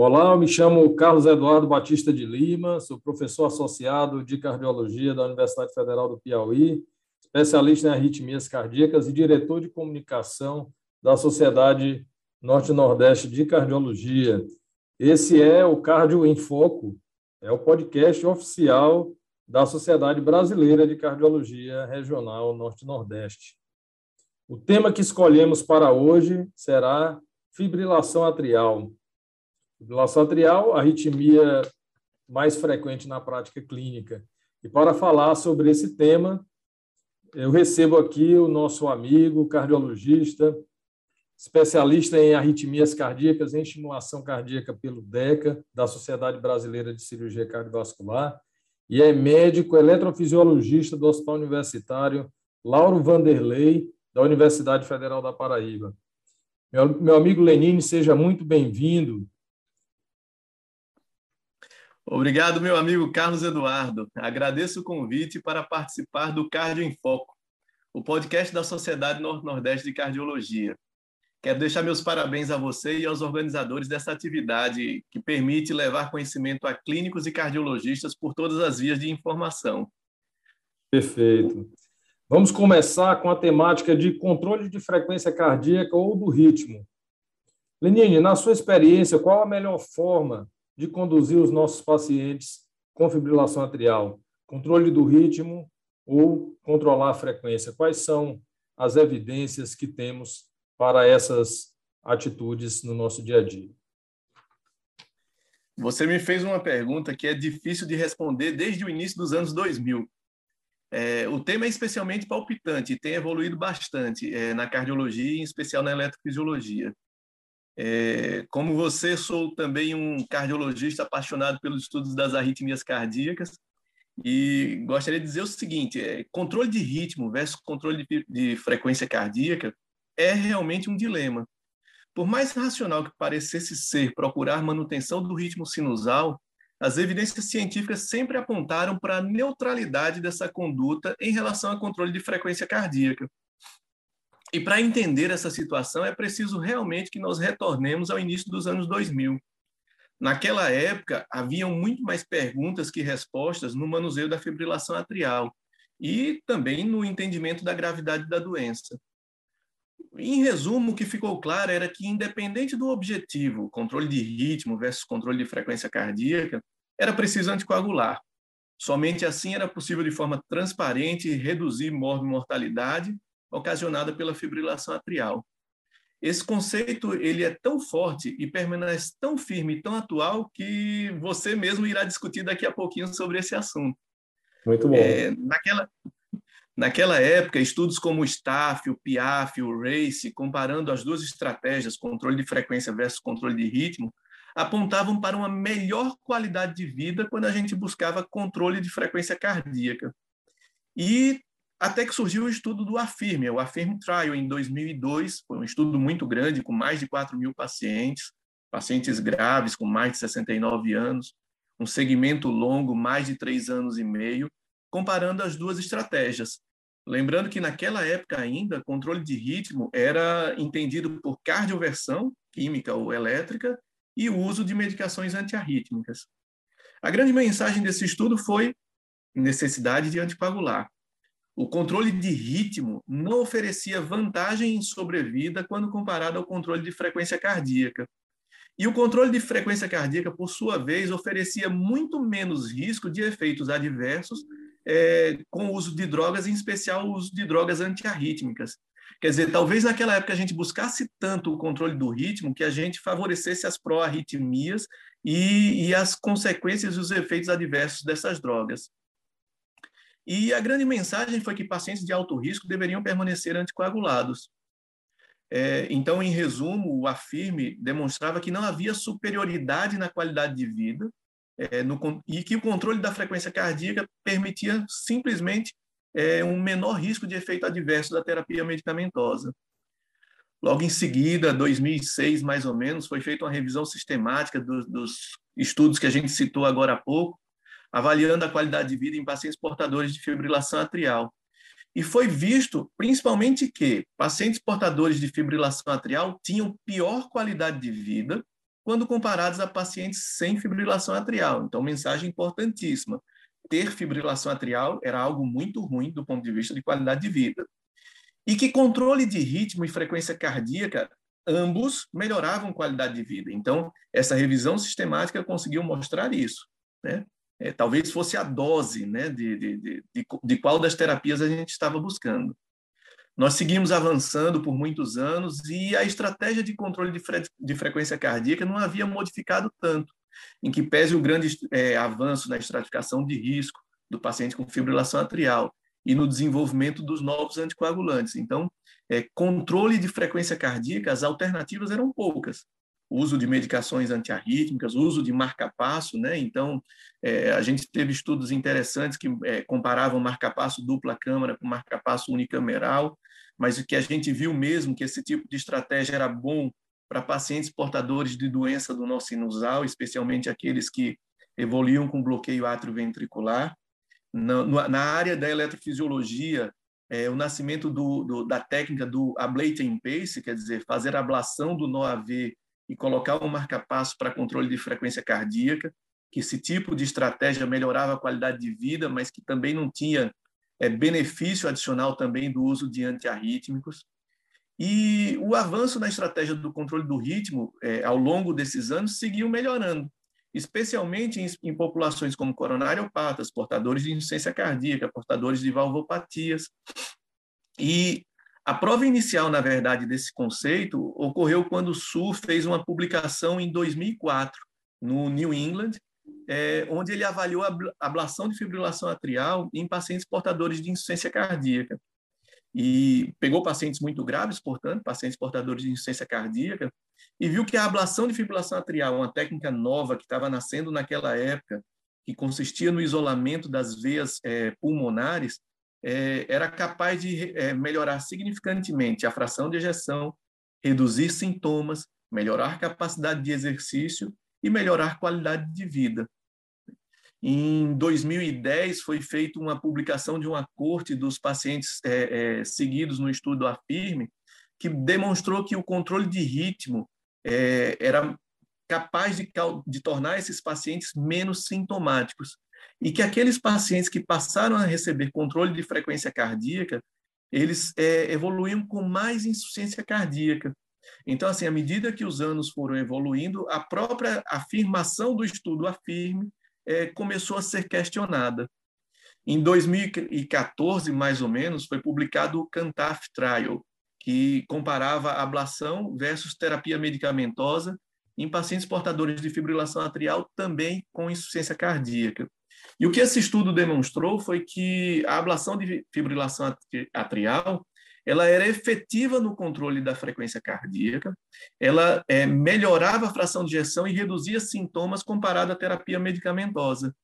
Olá, eu me chamo Carlos Eduardo Batista de Lima, sou professor associado de cardiologia da Universidade Federal do Piauí, especialista em arritmias cardíacas e diretor de comunicação da Sociedade Norte-Nordeste de Cardiologia. Esse é o Cardio em Foco, é o podcast oficial da Sociedade Brasileira de Cardiologia Regional Norte-Nordeste. O tema que escolhemos para hoje será fibrilação atrial. Fibrilação atrial, arritmia mais frequente na prática clínica. E para falar sobre esse tema, eu recebo aqui o nosso amigo cardiologista, especialista em arritmias cardíacas, em estimulação cardíaca pelo DECA, da Sociedade Brasileira de Cirurgia Cardiovascular, e é médico eletrofisiologista do Hospital Universitário Lauro Vanderlei, da Universidade Federal da Paraíba. Meu, meu amigo Lenine, seja muito bem-vindo. Obrigado, meu amigo Carlos Eduardo. Agradeço o convite para participar do Cardio em Foco, o podcast da Sociedade Norte-Nordeste de Cardiologia. Quero deixar meus parabéns a você e aos organizadores dessa atividade que permite levar conhecimento a clínicos e cardiologistas por todas as vias de informação. Perfeito. Vamos começar com a temática de controle de frequência cardíaca ou do ritmo. Lenine, na sua experiência, qual a melhor forma de conduzir os nossos pacientes com fibrilação atrial? Controle do ritmo ou controlar a frequência? Quais são as evidências que temos para essas atitudes no nosso dia a dia? Você me fez uma pergunta que é difícil de responder desde o início dos anos 2000. É, o tema é especialmente palpitante e tem evoluído bastante é, na cardiologia, em especial na eletrofisiologia. É, como você, sou também um cardiologista apaixonado pelos estudos das arritmias cardíacas e gostaria de dizer o seguinte: é, controle de ritmo versus controle de, de frequência cardíaca é realmente um dilema. Por mais racional que parecesse ser procurar manutenção do ritmo sinusal, as evidências científicas sempre apontaram para a neutralidade dessa conduta em relação ao controle de frequência cardíaca. E para entender essa situação, é preciso realmente que nós retornemos ao início dos anos 2000. Naquela época, haviam muito mais perguntas que respostas no manuseio da fibrilação atrial e também no entendimento da gravidade da doença. Em resumo, o que ficou claro era que, independente do objetivo, controle de ritmo versus controle de frequência cardíaca, era preciso anticoagular. Somente assim era possível, de forma transparente, reduzir mortalidade ocasionada pela fibrilação atrial. Esse conceito ele é tão forte e permanece tão firme e tão atual que você mesmo irá discutir daqui a pouquinho sobre esse assunto. Muito bom. É, naquela, naquela época, estudos como o STAF, o PIAF, o RACE, comparando as duas estratégias, controle de frequência versus controle de ritmo, apontavam para uma melhor qualidade de vida quando a gente buscava controle de frequência cardíaca. E até que surgiu o estudo do AFIRM, o AFIRM Trial, em 2002, foi um estudo muito grande, com mais de 4 mil pacientes, pacientes graves com mais de 69 anos, um segmento longo, mais de três anos e meio, comparando as duas estratégias. Lembrando que naquela época ainda, controle de ritmo era entendido por cardioversão, química ou elétrica, e uso de medicações antiarrítmicas. A grande mensagem desse estudo foi necessidade de anticoagular. O controle de ritmo não oferecia vantagem em sobrevida quando comparado ao controle de frequência cardíaca. E o controle de frequência cardíaca, por sua vez, oferecia muito menos risco de efeitos adversos é, com o uso de drogas, em especial o uso de drogas antiarrítmicas. Quer dizer, talvez naquela época a gente buscasse tanto o controle do ritmo que a gente favorecesse as pró-arritmias e, e as consequências e os efeitos adversos dessas drogas. E a grande mensagem foi que pacientes de alto risco deveriam permanecer anticoagulados. É, então, em resumo, o AFIRME demonstrava que não havia superioridade na qualidade de vida é, no, e que o controle da frequência cardíaca permitia simplesmente é, um menor risco de efeito adverso da terapia medicamentosa. Logo em seguida, 2006 mais ou menos, foi feita uma revisão sistemática do, dos estudos que a gente citou agora há pouco, avaliando a qualidade de vida em pacientes portadores de fibrilação atrial. E foi visto, principalmente, que pacientes portadores de fibrilação atrial tinham pior qualidade de vida, quando comparados a pacientes sem fibrilação atrial. Então, mensagem importantíssima. Ter fibrilação atrial era algo muito ruim do ponto de vista de qualidade de vida. E que controle de ritmo e frequência cardíaca, ambos melhoravam qualidade de vida. Então, essa revisão sistemática conseguiu mostrar isso. Né? É, talvez fosse a dose né, de, de, de, de, qual das terapias a gente estava buscando. Nós seguimos avançando por muitos anos e a estratégia de controle de, fre de frequência cardíaca não havia modificado tanto, em que pese o grande é, avanço na estratificação de risco do paciente com fibrilação atrial e no desenvolvimento dos novos anticoagulantes. Então, é, controle de frequência cardíaca, as alternativas eram poucas uso de medicações antiarrítmicas, uso de marca-passo, né? Então, é, a gente teve estudos interessantes que é, comparavam marca-passo dupla câmara com marca-passo unicameral, mas o que a gente viu mesmo que esse tipo de estratégia era bom para pacientes portadores de doença do nosso sinusal, especialmente aqueles que evoluíam com bloqueio atrioventricular. Na, na área da eletrofisiologia, é, o nascimento do, do, da técnica do ablating pace, quer dizer, fazer ablação do nó AV e colocar um marca-passo para controle de frequência cardíaca, que esse tipo de estratégia melhorava a qualidade de vida, mas que também não tinha é, benefício adicional também do uso de antiarrítmicos. E o avanço na estratégia do controle do ritmo é, ao longo desses anos seguiu melhorando, especialmente em, em populações como coronariopatas, portadores de insuficiência cardíaca, portadores de valvopatias. E a prova inicial, na verdade, desse conceito ocorreu quando o Su fez uma publicação em 2004 no New England, é, onde ele avaliou a ablação de fibrilação atrial em pacientes portadores de insuficiência cardíaca. E pegou pacientes muito graves, portanto, pacientes portadores de insuficiência cardíaca, e viu que a ablação de fibrilação atrial, uma técnica nova que estava nascendo naquela época, que consistia no isolamento das veias é, pulmonares, era capaz de é, melhorar significantemente a fração de ejeção, reduzir sintomas, melhorar capacidade de exercício e melhorar qualidade de vida. Em 2010, foi feita uma publicação de uma corte dos pacientes é, é, seguidos no estudo AFIRME, que demonstrou que o controle de ritmo é, era capaz de, de tornar esses pacientes menos sintomáticos e que aqueles pacientes que passaram a receber controle de frequência cardíaca, eles é, evoluíam com mais insuficiência cardíaca. Então, assim, à medida que os anos foram evoluindo, a própria afirmação do estudo afirme é, começou a ser questionada. Em 2014, mais ou menos, foi publicado o CANTAF Trial, que comparava ablação versus terapia medicamentosa em pacientes portadores de fibrilação atrial também com insuficiência cardíaca. E o que esse estudo demonstrou foi que a ablação de fibrilação atrial ela era efetiva no controle da frequência cardíaca, ela é, melhorava a fração de ejeção e reduzia sintomas comparado à terapia medicamentosa.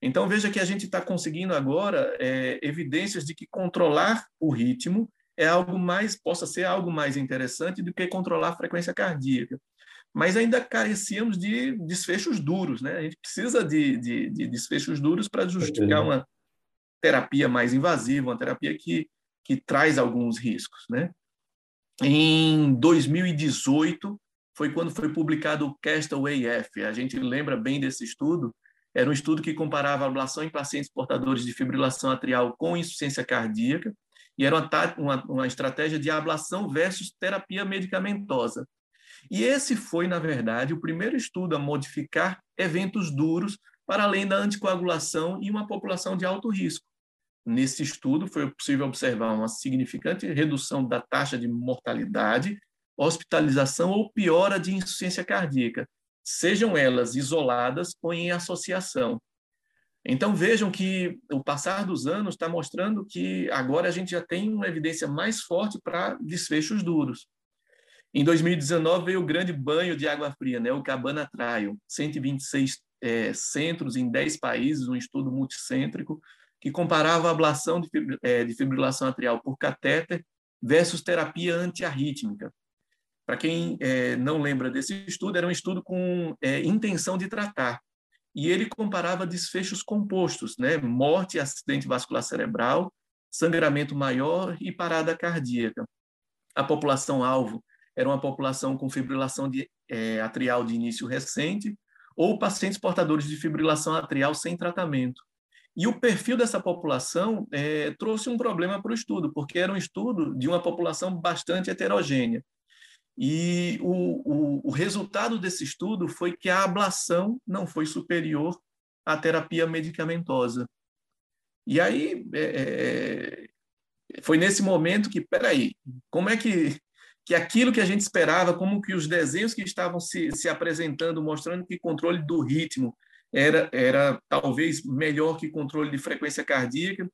Então, veja que a gente está conseguindo agora é, evidências de que controlar o ritmo é algo mais, possa ser algo mais interessante do que controlar a frequência cardíaca mas ainda carecíamos de desfechos duros, né? A gente precisa de, de, de desfechos duros para justificar uma terapia mais invasiva, uma terapia que, que traz alguns riscos, né? Em 2018 foi quando foi publicado o Castaway F. A gente lembra bem desse estudo. Era um estudo que comparava a ablação em pacientes portadores de fibrilação atrial com insuficiência cardíaca e era uma, uma, uma estratégia de ablação versus terapia medicamentosa. E esse foi, na verdade, o primeiro estudo a modificar eventos duros para além da anticoagulação em uma população de alto risco. Nesse estudo, foi possível observar uma significante redução da taxa de mortalidade, hospitalização ou piora de insuficiência cardíaca, sejam elas isoladas ou em associação. Então vejam que o passar dos anos está mostrando que agora a gente já tem uma evidência mais forte para desfechos duros. Em 2019 veio o grande banho de água fria, né? o Cabana Trial, 126 é, centros em 10 países, um estudo multicêntrico, que comparava a ablação de, é, de fibrilação atrial por catéter versus terapia antiarrítmica. Para quem é, não lembra desse estudo, era um estudo com é, intenção de tratar. E ele comparava desfechos compostos, né? morte, acidente vascular cerebral, sangramento maior e parada cardíaca. A população-alvo era uma população com fibrilação de, é, atrial de início recente ou pacientes portadores de fibrilação atrial sem tratamento. E o perfil dessa população é, trouxe um problema para o estudo, porque era um estudo de uma população bastante heterogênea. E o, o, o resultado desse estudo foi que a ablação não foi superior à terapia medicamentosa. E aí é, é foi nesse momento que, peraí, como é que que aquilo que a gente esperava, como que os desenhos que estavam se, se apresentando, mostrando que controle do ritmo era, era talvez melhor que controle de frequência cardíaca,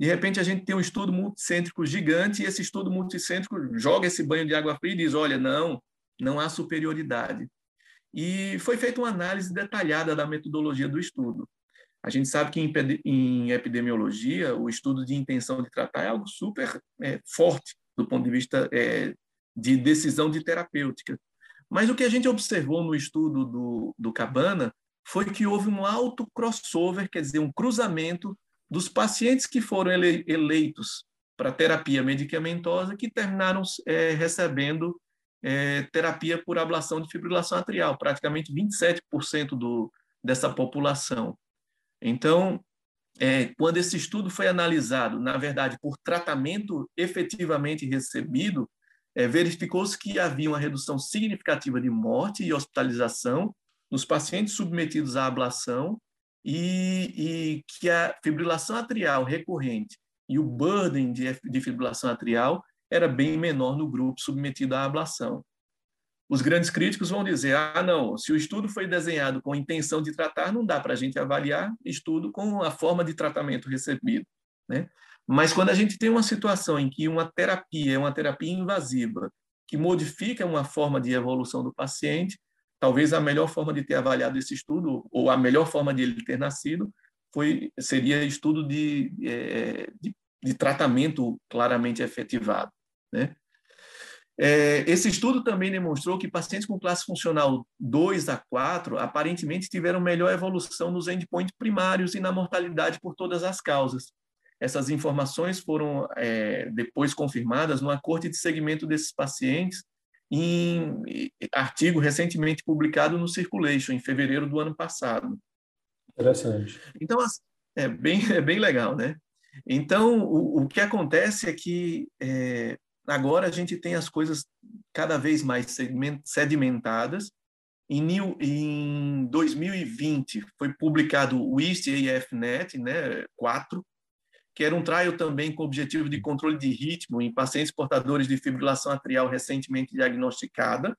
de repente a gente tem um estudo multicêntrico gigante e esse estudo multicêntrico joga esse banho de água fria e diz, olha, não, não há superioridade. E foi feita uma análise detalhada da metodologia do estudo. A gente sabe que em epidemiologia, o estudo de intenção de tratar é algo super é, forte do ponto de vista é, de decisão de terapêutica. Mas o que a gente observou no estudo do, do Cabana foi que houve um alto crossover, quer dizer, um cruzamento dos pacientes que foram ele, eleitos para terapia medicamentosa que terminaram é, recebendo é, terapia por ablação de fibrilação atrial, praticamente 27% do, dessa população. Então, é, quando esse estudo foi analisado, na verdade, por tratamento efetivamente recebido, é, verificou-se que havia uma redução significativa de morte e hospitalização nos pacientes submetidos à ablação e, e que a fibrilação atrial recorrente e o burden de, de fibrilação atrial era bem menor no grupo submetido à ablação. Os grandes críticos vão dizer: ah, não, se o estudo foi desenhado com intenção de tratar, não dá para a gente avaliar estudo com a forma de tratamento recebido. Né? Mas quando a gente tem uma situação em que uma terapia é uma terapia invasiva, que modifica uma forma de evolução do paciente, talvez a melhor forma de ter avaliado esse estudo, ou a melhor forma de ele ter nascido, foi, seria estudo de, é, de, de tratamento claramente efetivado. Né? É, esse estudo também demonstrou que pacientes com classe funcional 2 a 4 aparentemente tiveram melhor evolução nos endpoints primários e na mortalidade por todas as causas. Essas informações foram é, depois confirmadas numa corte de segmento desses pacientes em artigo recentemente publicado no Circulation, em fevereiro do ano passado. Interessante. Então, é bem, é bem legal, né? Então, o, o que acontece é que é, agora a gente tem as coisas cada vez mais sedimentadas. Em, new, em 2020 foi publicado o East AFNet, né, 4, que era um trial também com objetivo de controle de ritmo em pacientes portadores de fibrilação atrial recentemente diagnosticada,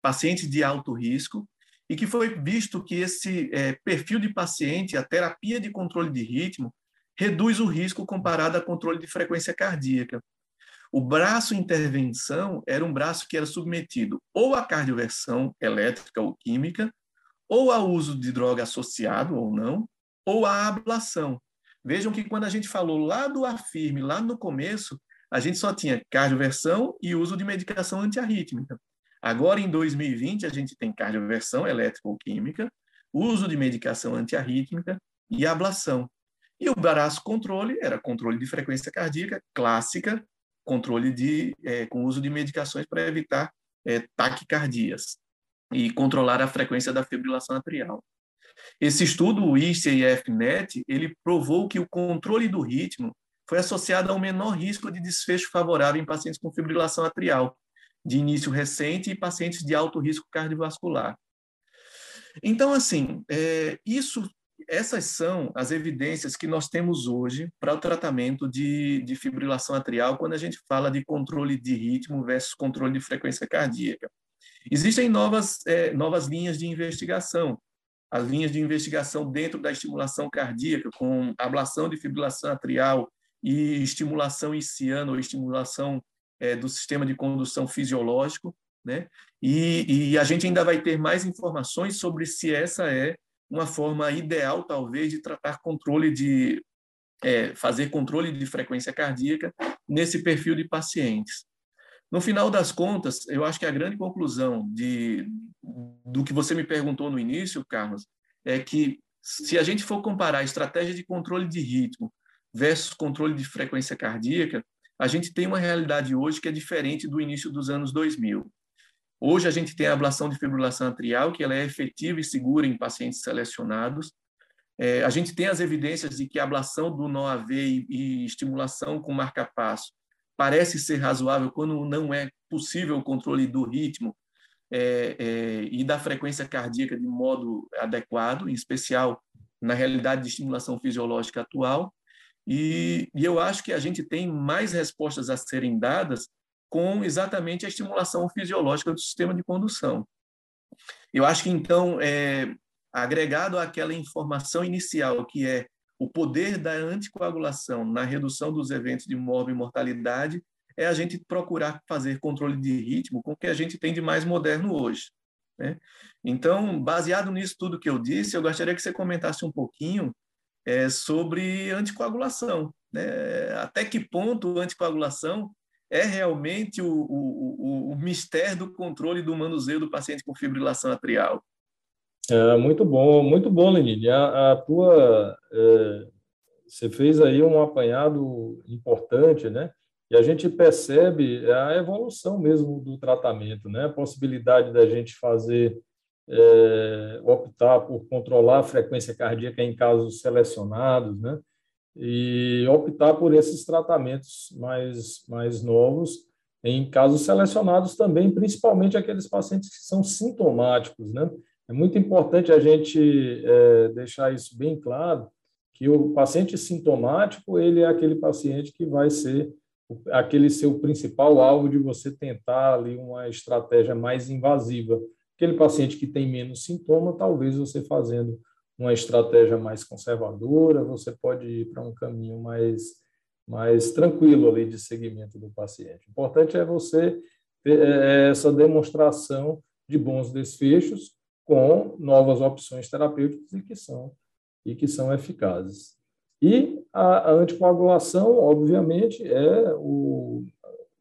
pacientes de alto risco, e que foi visto que esse é, perfil de paciente, a terapia de controle de ritmo, reduz o risco comparado a controle de frequência cardíaca. O braço intervenção era um braço que era submetido ou à cardioversão elétrica ou química, ou ao uso de droga associado ou não, ou à ablação, Vejam que quando a gente falou lá do afirme, lá no começo, a gente só tinha cardioversão e uso de medicação antiarrítmica. Agora, em 2020, a gente tem cardioversão elétrica ou química, uso de medicação antiarrítmica e ablação. E o braço controle era controle de frequência cardíaca clássica, controle de, é, com uso de medicações para evitar é, taquicardias e controlar a frequência da fibrilação atrial. Esse estudo, o ICIF-NET, ele provou que o controle do ritmo foi associado ao menor risco de desfecho favorável em pacientes com fibrilação atrial, de início recente e pacientes de alto risco cardiovascular. Então, assim, é, isso, essas são as evidências que nós temos hoje para o tratamento de, de fibrilação atrial quando a gente fala de controle de ritmo versus controle de frequência cardíaca. Existem novas, é, novas linhas de investigação as linhas de investigação dentro da estimulação cardíaca, com ablação de fibrilação atrial e estimulação iciana ou estimulação é, do sistema de condução fisiológico, né? E, e, a gente ainda vai ter mais informações sobre se essa é uma forma ideal, talvez, de tratar controle de é, fazer controle de frequência cardíaca nesse perfil de pacientes. No final das contas, eu acho que a grande conclusão de, do que você me perguntou no início, Carlos, é que se a gente for comparar a estratégia de controle de ritmo versus controle de frequência cardíaca, a gente tem uma realidade hoje que é diferente do início dos anos 2000. Hoje a gente tem a ablação de fibrilação atrial, que ela é efetiva e segura em pacientes selecionados. É, a gente tem as evidências de que a ablação do nó AV e, e estimulação com marca-passo parece ser razoável quando não é possível o controle do ritmo é, é, e da frequência cardíaca de modo adequado, em especial na realidade de estimulação fisiológica atual. E, e, eu acho que a gente tem mais respostas a serem dadas com exatamente a estimulação fisiológica do sistema de condução. Eu acho que, então, é, agregado àquela informação inicial, que é o poder da anticoagulação na redução dos eventos de morte e mortalidade, é a gente procurar fazer controle de ritmo com o que a gente tem de mais moderno hoje. Né? Então, baseado nisso tudo que eu disse, eu gostaria que você comentasse um pouquinho é, sobre anticoagulação. Né? Até que ponto a anticoagulação é realmente o, o, o, o mistério do controle do manuseio do paciente com fibrilação atrial? É, muito bom, muito bom, Lenine. A, a tua, é, você fez aí um apanhado importante, né? E a gente percebe a evolução mesmo do tratamento, né? A possibilidade da gente fazer, é, optar por controlar a frequência cardíaca em casos selecionados, né? E optar por esses tratamentos mais, mais novos em casos selecionados também, principalmente aqueles pacientes que são sintomáticos, né? É muito importante a gente é, deixar isso bem claro, que o paciente sintomático, ele é aquele paciente que vai ser aquele seu principal alvo de você tentar ali uma estratégia mais invasiva. Aquele paciente que tem menos sintoma, talvez você fazendo uma estratégia mais conservadora, você pode ir para um caminho mais mais tranquilo ali de segmento do paciente. O importante é você ter é, essa demonstração de bons desfechos com novas opções terapêuticas e que são e que são eficazes. E a, a anticoagulação, obviamente, é o,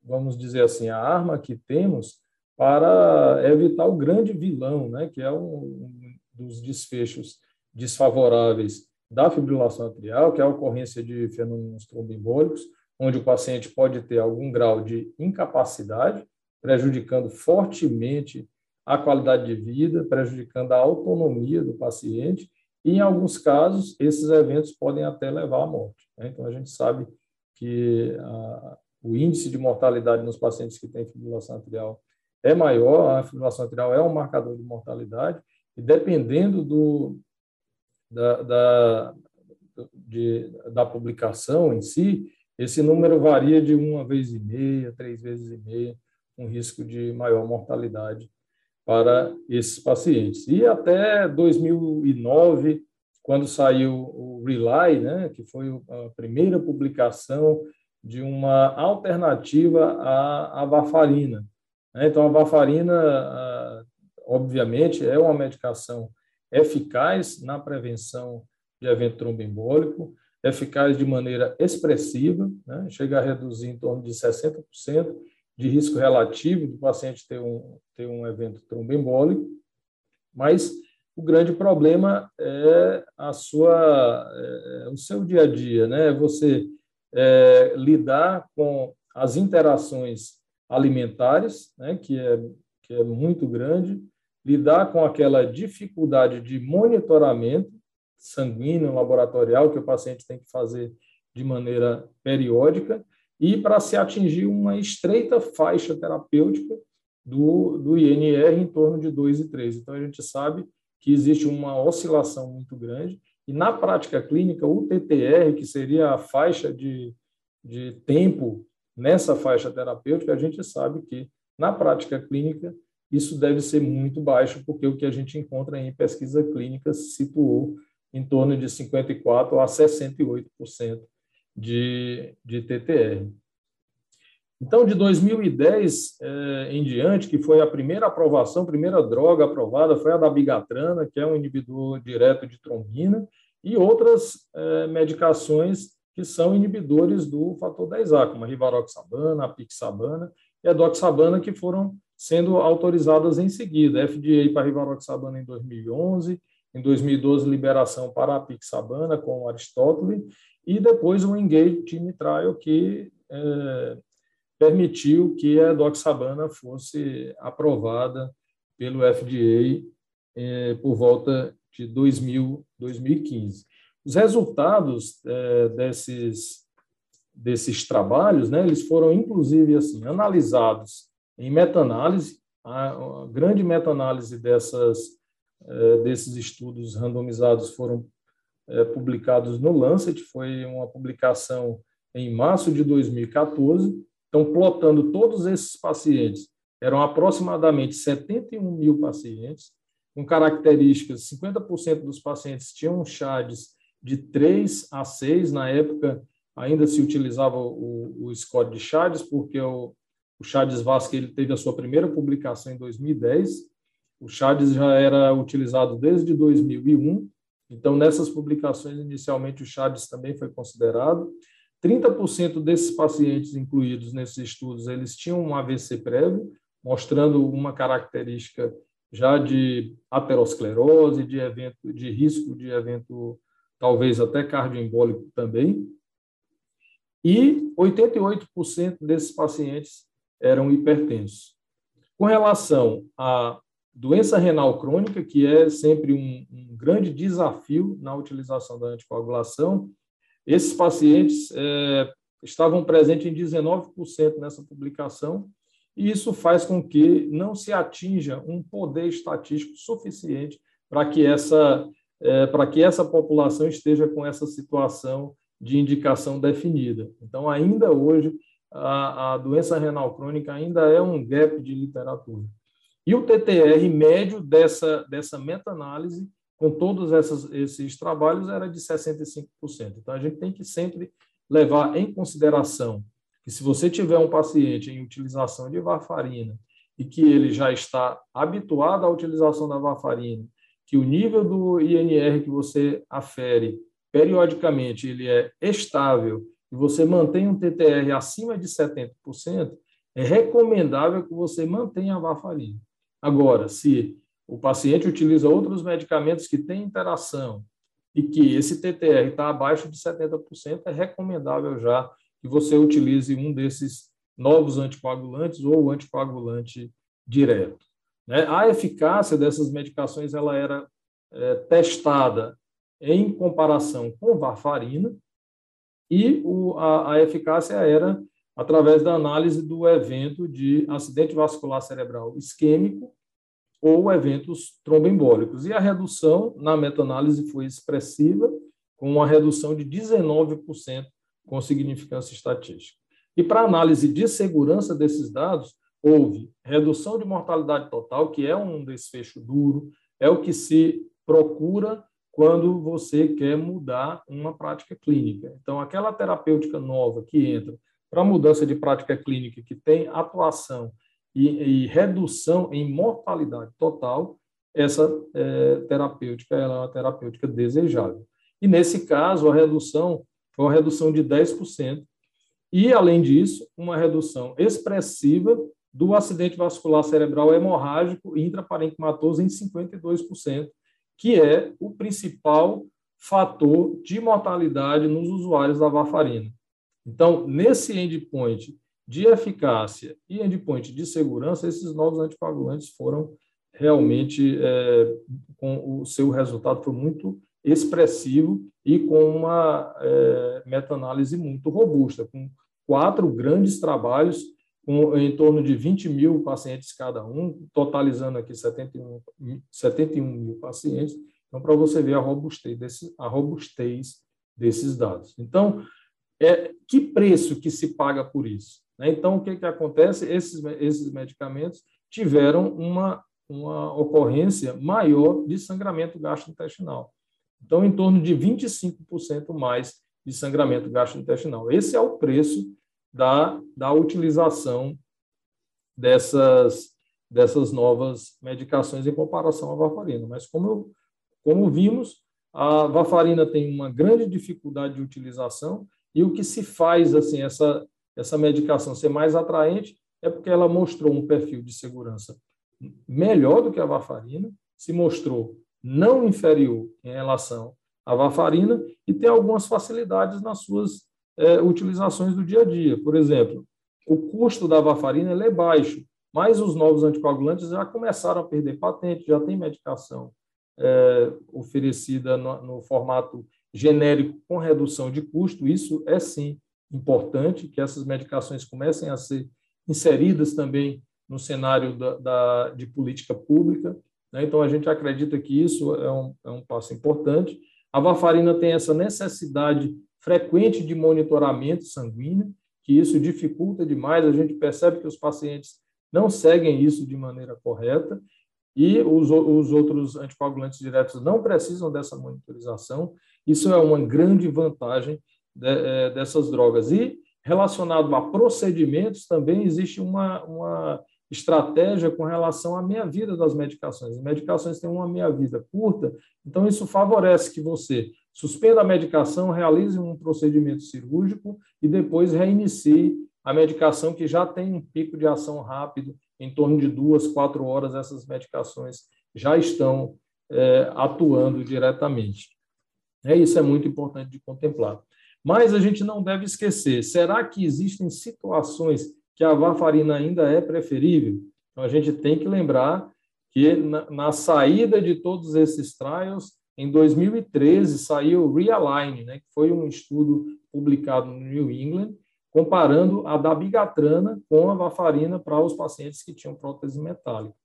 vamos dizer assim, a arma que temos para evitar o grande vilão, né, que é um dos desfechos desfavoráveis da fibrilação atrial, que é a ocorrência de fenômenos tromboembólicos, onde o paciente pode ter algum grau de incapacidade, prejudicando fortemente a qualidade de vida, prejudicando a autonomia do paciente e, em alguns casos, esses eventos podem até levar à morte. Né? Então, a gente sabe que a, o índice de mortalidade nos pacientes que têm fibrilação atrial é maior, a fibrilação atrial é um marcador de mortalidade, e dependendo do, da, da, de, da publicação em si, esse número varia de uma vez e meia, três vezes e meia, um risco de maior mortalidade para esses pacientes. E até 2009, quando saiu o Rely, né, que foi a primeira publicação de uma alternativa à, à. Né. Então, a varfarina, obviamente, é uma medicação eficaz na prevenção de evento tromboembólico, eficaz de maneira expressiva, né, chega a reduzir em torno de 60% de risco relativo do paciente ter um, ter um evento tromboembólico, mas o grande problema é a sua, é, o seu dia a dia, né? Você é, lidar com as interações alimentares, né? Que é que é muito grande, lidar com aquela dificuldade de monitoramento sanguíneo laboratorial que o paciente tem que fazer de maneira periódica e para se atingir uma estreita faixa terapêutica do, do INR em torno de 2 e 3. Então, a gente sabe que existe uma oscilação muito grande, e na prática clínica, o TTR, que seria a faixa de, de tempo nessa faixa terapêutica, a gente sabe que, na prática clínica, isso deve ser muito baixo, porque o que a gente encontra em pesquisa clínica se situou em torno de 54% a 68% de, de TTR. Então, de 2010 eh, em diante, que foi a primeira aprovação, primeira droga aprovada, foi a da bigatrana, que é um inibidor direto de trombina, e outras eh, medicações que são inibidores do fator 10A, como a rivaroxabana, a pixabana e a doxabana, que foram sendo autorizadas em seguida. FDA para a rivaroxabana em 2011, em 2012 liberação para a pixabana com Aristóteles, e depois o Engage Team Trial, que é, permitiu que a doxabana fosse aprovada pelo FDA eh, por volta de 2000, 2015. Os resultados eh, desses, desses trabalhos, né, eles foram, inclusive, assim, analisados em meta-análise, a, a grande meta-análise dessas, eh, desses estudos randomizados foram publicados no Lancet, foi uma publicação em março de 2014, então, plotando todos esses pacientes, eram aproximadamente 71 mil pacientes, com características, 50% dos pacientes tinham CHADs de 3 a 6, na época ainda se utilizava o, o score de CHADs, porque o, o CHADs Vasco ele teve a sua primeira publicação em 2010, o CHADs já era utilizado desde 2001, então nessas publicações inicialmente o CHADs também foi considerado, 30% desses pacientes incluídos nesses estudos, eles tinham um AVC prévio, mostrando uma característica já de aterosclerose, de evento de risco de evento talvez até cardioembólico também. E 88% desses pacientes eram hipertensos. Com relação à doença renal crônica, que é sempre um, um grande desafio na utilização da anticoagulação, esses pacientes é, estavam presentes em 19% nessa publicação, e isso faz com que não se atinja um poder estatístico suficiente para que essa é, para que essa população esteja com essa situação de indicação definida. Então, ainda hoje, a, a doença renal crônica ainda é um gap de literatura. E o TTR médio dessa, dessa meta-análise com todos essas, esses trabalhos, era de 65%. Então, a gente tem que sempre levar em consideração que, se você tiver um paciente em utilização de varfarina e que ele já está habituado à utilização da varfarina, que o nível do INR que você afere periodicamente ele é estável e você mantém um TTR acima de 70%, é recomendável que você mantenha a varfarina. Agora, se o paciente utiliza outros medicamentos que têm interação e que esse TTR está abaixo de 70%, é recomendável já que você utilize um desses novos anticoagulantes ou anticoagulante direto. Né? A eficácia dessas medicações ela era é, testada em comparação com varfarina e o, a, a eficácia era através da análise do evento de acidente vascular cerebral isquêmico ou eventos tromboembólicos. E a redução na meta-análise foi expressiva, com uma redução de 19% com significância estatística. E para análise de segurança desses dados, houve redução de mortalidade total, que é um desfecho duro, é o que se procura quando você quer mudar uma prática clínica. Então, aquela terapêutica nova que entra para mudança de prática clínica, que tem atuação e, e redução em mortalidade total, essa é, terapêutica é uma terapêutica desejável. E, nesse caso, a redução foi uma redução de 10%, e, além disso, uma redução expressiva do acidente vascular cerebral hemorrágico intraparenquimatoso em 52%, que é o principal fator de mortalidade nos usuários da varfarina. Então, nesse endpoint de eficácia e endpoint de segurança, esses novos anticoagulantes foram realmente, é, com o seu resultado foi muito expressivo e com uma é, meta-análise muito robusta, com quatro grandes trabalhos, com em torno de 20 mil pacientes cada um, totalizando aqui 71, 71 mil pacientes. Então, para você ver a robustez, desse, a robustez desses dados. Então, é, que preço que se paga por isso? Né? Então, o que, que acontece? Esses, esses medicamentos tiveram uma, uma ocorrência maior de sangramento gastrointestinal. Então, em torno de 25% mais de sangramento gastrointestinal. Esse é o preço da, da utilização dessas, dessas novas medicações em comparação à varfarina. Mas, como, como vimos, a varfarina tem uma grande dificuldade de utilização e o que se faz, assim, essa, essa medicação ser mais atraente é porque ela mostrou um perfil de segurança melhor do que a varfarina, se mostrou não inferior em relação à varfarina e tem algumas facilidades nas suas é, utilizações do dia a dia. Por exemplo, o custo da varfarina é baixo, mas os novos anticoagulantes já começaram a perder patente, já tem medicação é, oferecida no, no, formato genérico com redução de custo. Isso é sim importante que essas medicações comecem a ser inseridas também no cenário da, da de política pública. Né? Então, a gente acredita que isso é um, é um passo importante. A varfarina tem essa necessidade frequente de monitoramento sanguíneo, que isso dificulta demais. A gente percebe que os pacientes não seguem isso de maneira correta e os, os outros anticoagulantes diretos não precisam dessa monitorização. Isso é uma grande vantagem de, é, dessas drogas. E relacionado a procedimentos, também existe uma, uma estratégia com relação à meia-vida das medicações. As medicações têm uma meia-vida curta, então isso favorece que você suspenda a medicação, realize um procedimento cirúrgico e depois reinicie a medicação que já tem um pico de ação rápido, em torno de duas, quatro horas, essas medicações já estão é, atuando diretamente. É, isso é muito importante de contemplar. Mas a gente não deve esquecer, será que existem situações que a varfarina ainda é preferível? Então, a gente tem que lembrar que na, na saída de todos esses trials, em 2013 saiu o Realign, né, que foi um estudo publicado no New England, comparando a dabigatrana com a varfarina para os pacientes que tinham prótese metálica.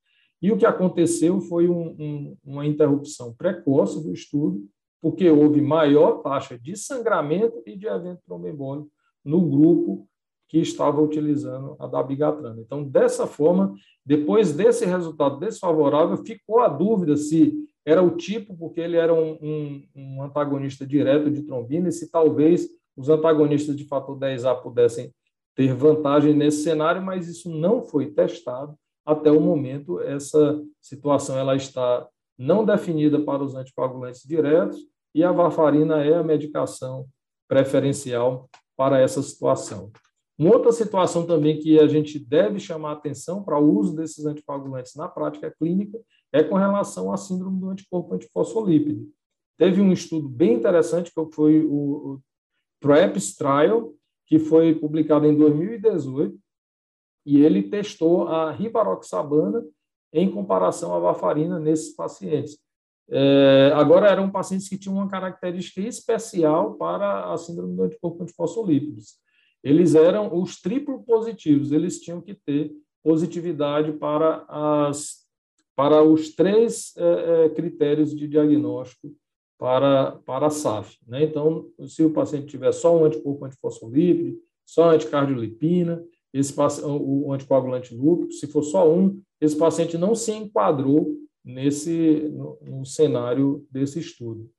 E o que aconteceu foi um, um, uma interrupção precoce do estudo, porque houve maior taxa de sangramento e de evento tromboembólico no grupo que estava utilizando a dabigatrana. Então, dessa forma, depois desse resultado desfavorável, ficou a dúvida se era o tipo, porque ele era um, um, um antagonista direto de trombina, e se talvez os antagonistas de fator 10A pudessem ter vantagem nesse cenário, mas isso não foi testado até o momento. Essa situação ela está não definida para os anticoagulantes diretos e a varfarina é a medicação preferencial para essa situação. Uma outra situação também que a gente deve chamar atenção para o uso desses anticoagulantes na prática clínica é com relação à síndrome do anticorpo antifosfolípido. Teve um estudo bem interessante que foi o PrEPS Trial, que foi publicado em 2018, e ele testou a rivaroxabana em comparação à varfarina nesses pacientes. É, agora, eram pacientes que tinham uma característica especial para a síndrome do anticorpo antifosfolípidos. Eles eram os triplo positivos, eles tinham que ter positividade para, as, para os três é, é critérios de diagnóstico para, para a SAF. Né? Então, se o paciente tiver só um anticorpo antifosfolípido, só anticardiolipina, esse o anticoagulante lúpico, se for só um, esse paciente não se enquadrou nesse no, no cenário desse estudo.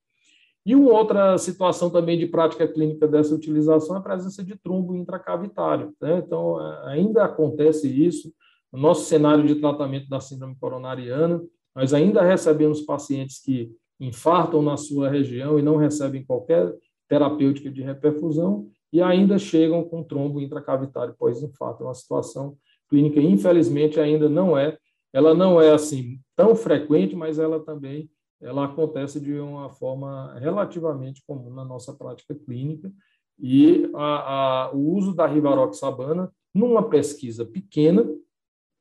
E uma outra situação também de prática clínica dessa utilização é a presença de trombo intracavitário. Né? Então, ainda acontece isso. No nosso cenário de tratamento da síndrome coronariana, nós ainda recebemos pacientes que infartam na sua região e não recebem qualquer terapêutica de reperfusão e ainda chegam com trombo intracavitário pós-infarto. É uma situação clínica, infelizmente, ainda não é, ela não é assim tão frequente, mas ela também ela acontece de uma forma relativamente comum na nossa prática clínica. E a, a, o uso da rivaroxabana numa pesquisa pequena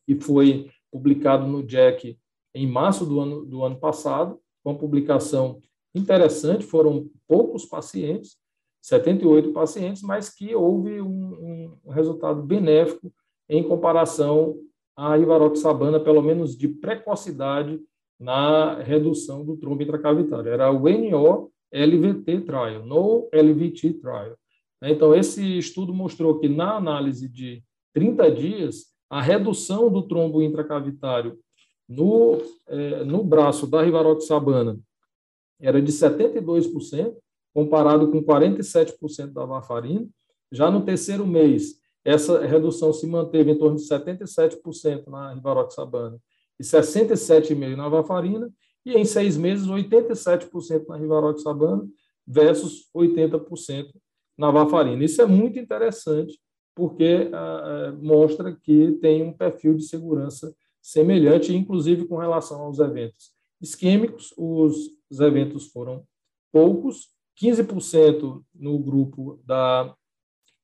e foi publicado no JACC em março do ano, do ano passado, uma publicação interessante, foram poucos pacientes, 78 pacientes, mas que houve um, um resultado benéfico em comparação à rivaroxabana, pelo menos de precocidade na redução do trombo intracavitário. Era o NO-LVT trial, no LVT trial. Então, esse estudo mostrou que na análise de 30 dias, a redução do trombo intracavitário no, é, no braço da rivaroxabana era de 72%, comparado com 47% da varfarina. Já no terceiro mês, essa redução se manteve em torno de 77% na rivaroxabana e 67,5% na varfarina, e em seis meses, 87% na rivaroxabana versus 80% na varfarina. Isso é muito interessante, porque ah, mostra que tem um perfil de segurança semelhante, inclusive com relação aos eventos isquêmicos, os, os eventos foram poucos, 15% no grupo da,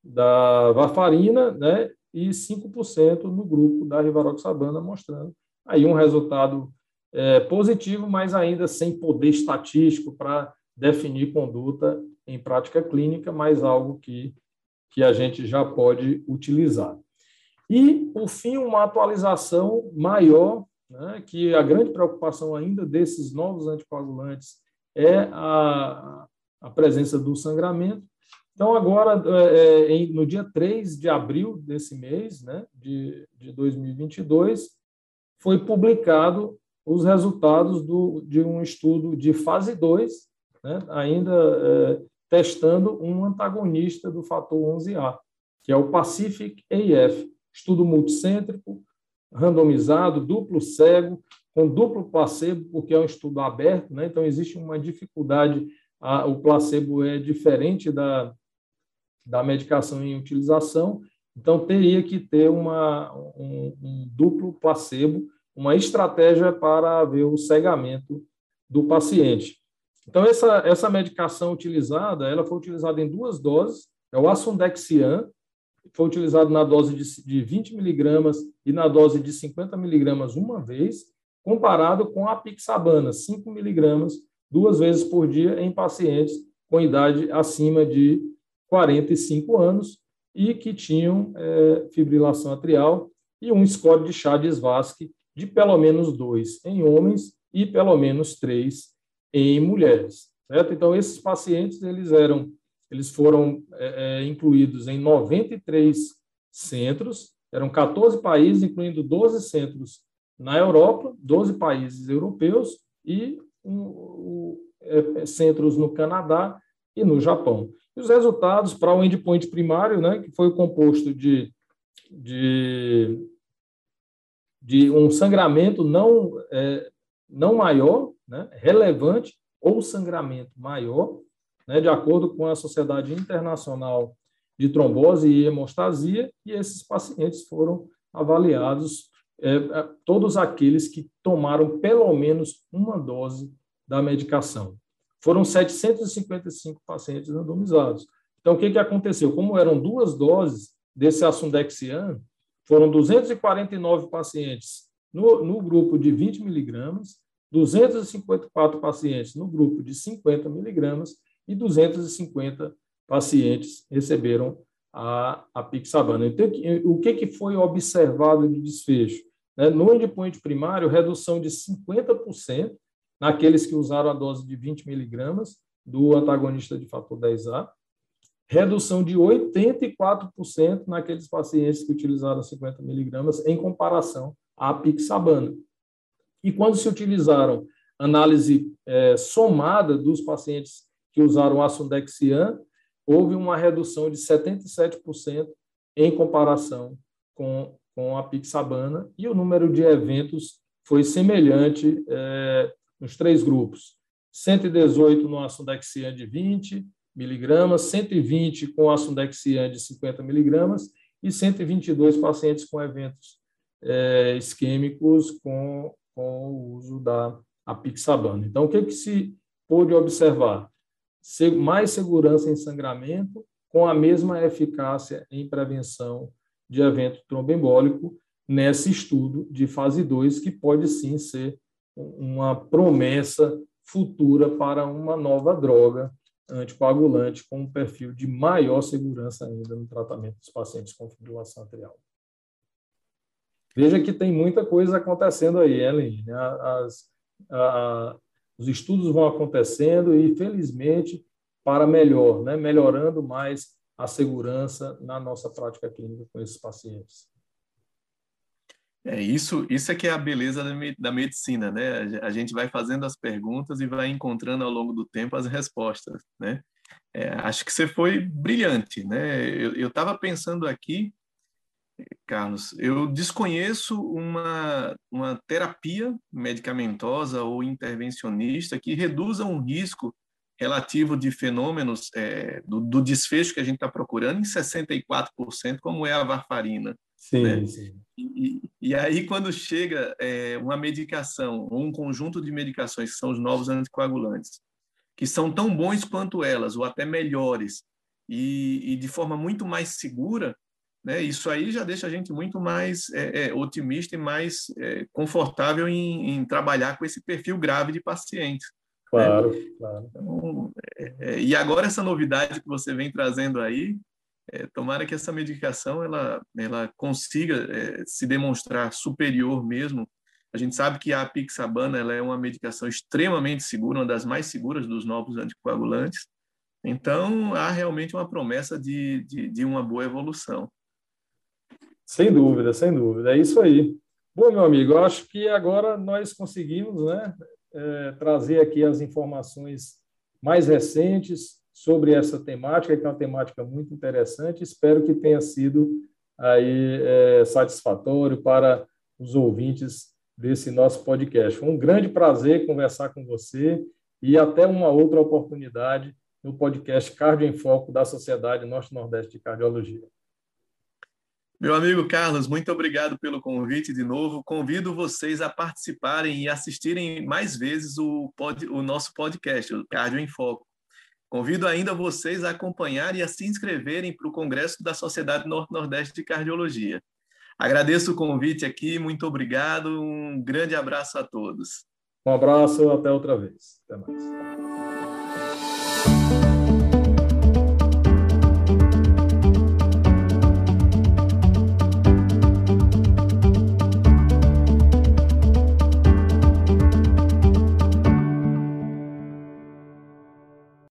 da varfarina, né, e 5% no grupo da Rivaroxabana, mostrando aí um resultado é, positivo, mas ainda sem poder estatístico para definir conduta em prática clínica, mas algo que, que a gente já pode utilizar. E, por fim, uma atualização maior, né, que a grande preocupação ainda desses novos anticoagulantes é a, a presença do sangramento. Então, agora, é, é no dia 3 de abril desse mês, né, de, de 2022, foi publicado os resultados do, de um estudo de fase 2, né, ainda é, testando um antagonista do fator 11A, que é o Pacific AF, estudo multicêntrico, randomizado, duplo cego, com duplo placebo, porque é um estudo aberto, né? então existe uma dificuldade, a, o placebo é diferente da, da medicação em utilização, então teria que ter uma, um, um duplo placebo, uma estratégia para ver o cegamento do paciente. Então, essa, essa medicação utilizada, ela foi utilizada em duas doses, é o Asundexian, foi utilizado na dose de, de 20 miligramas e na dose de 50 miligramas uma vez, comparado com a pixabana, 5 miligramas, duas vezes por dia em pacientes com idade acima de 45 anos e que tinham é, fibrilação atrial e um score de chá de pelo menos 2 em homens e pelo menos 3 em mulheres. Certo? Então, esses pacientes eles eram eles foram é, é incluídos em 93 centros, eram 14 países, incluindo 12 centros na Europa, 12 países europeus e um, um, é, centros no Canadá e no Japão. E os resultados para o endpoint primário, né, que foi composto de, de, de um sangramento não, é, não maior, né, relevante, ou sangramento maior, né, de acordo com a Sociedade Internacional de Trombose e Hemostasia, e esses pacientes foram avaliados, é, é, todos aqueles que tomaram pelo menos uma dose da medicação. Foram 755 pacientes randomizados. Então, o que, que aconteceu? Como eram duas doses desse Asundexian, foram 249 pacientes no, no grupo de 20 miligramas, 254 pacientes no grupo de 50 miligramas e 250 pacientes receberam a, a pixabana. Então, o que, que foi observado de desfecho? Né? No endpoint primário, redução de 50% naqueles que usaram a dose de 20 miligramas do antagonista de fator 10A, redução de 84% naqueles pacientes que utilizaram 50 miligramas em comparação à pixabana. E quando se utilizaram análise é, somada dos pacientes que usaram Asundexian, houve uma redução de 77% em comparação com, com a Pixabana, e o número de eventos foi semelhante é, nos três grupos. 118 no Asundexian de 20 miligramas, 120 com Asundexian de 50 miligramas e 122 pacientes com eventos é, isquêmicos com, com o uso da apixabana. Então, o que, que se pôde observar? mais segurança em sangramento, com a mesma eficácia em prevenção de evento tromboembólico nesse estudo de fase 2, que pode sim ser uma promessa futura para uma nova droga anticoagulante com um perfil de maior segurança ainda no tratamento dos pacientes com fibrilação atrial. Veja que tem muita coisa acontecendo aí, Ellen. As, a, os estudos vão acontecendo e, felizmente, para melhor, né? melhorando mais a segurança na nossa prática clínica com esses pacientes. É isso, isso é que é a beleza da medicina, né? A gente vai fazendo as perguntas e vai encontrando ao longo do tempo as respostas, né? É, acho que você foi brilhante, né? Eu estava pensando aqui Carlos, eu desconheço uma, uma terapia medicamentosa ou intervencionista que reduza um risco relativo de fenômenos é, do, do, desfecho que a gente está procurando em 64%, como é a varfarina. Sim, né? sim. E, e, aí, quando chega é, uma medicação, ou um conjunto de medicações, que são os novos anticoagulantes, que são tão bons quanto elas, ou até melhores, e, e de forma muito mais segura, Né? Isso aí já deixa a gente muito mais é, é, otimista e mais é, confortável em, em, trabalhar com esse perfil grave de pacientes. Claro, né? claro. Então, é, é, e agora essa novidade que você vem trazendo aí, é, tomara que essa medicação ela, ela consiga se demonstrar superior mesmo. A gente sabe que a apixabana ela é uma medicação extremamente segura, uma das mais seguras dos novos anticoagulantes. Então, há realmente uma promessa de, de, de uma boa evolução. Sem dúvida, sem dúvida. É isso aí. Bom, meu amigo, acho que agora nós conseguimos né, é, trazer aqui as informações mais recentes sobre essa temática, que é uma temática muito interessante. Espero que tenha sido aí é, satisfatório para os ouvintes desse nosso podcast. Foi um grande prazer conversar com você e até uma outra oportunidade no podcast Cardio em Foco da Sociedade Norte-Nordeste de Cardiologia. Meu amigo Carlos, muito obrigado pelo convite de novo. Convido vocês a participarem e assistirem mais vezes o, pod, o nosso podcast, o Cardio em Foco. Convido ainda vocês a acompanhar e a se inscreverem para o Congresso da Sociedade Norte-Nordeste de Cardiologia. Agradeço o convite aqui, muito obrigado, um grande abraço a todos. Um abraço, até outra vez. Até mais.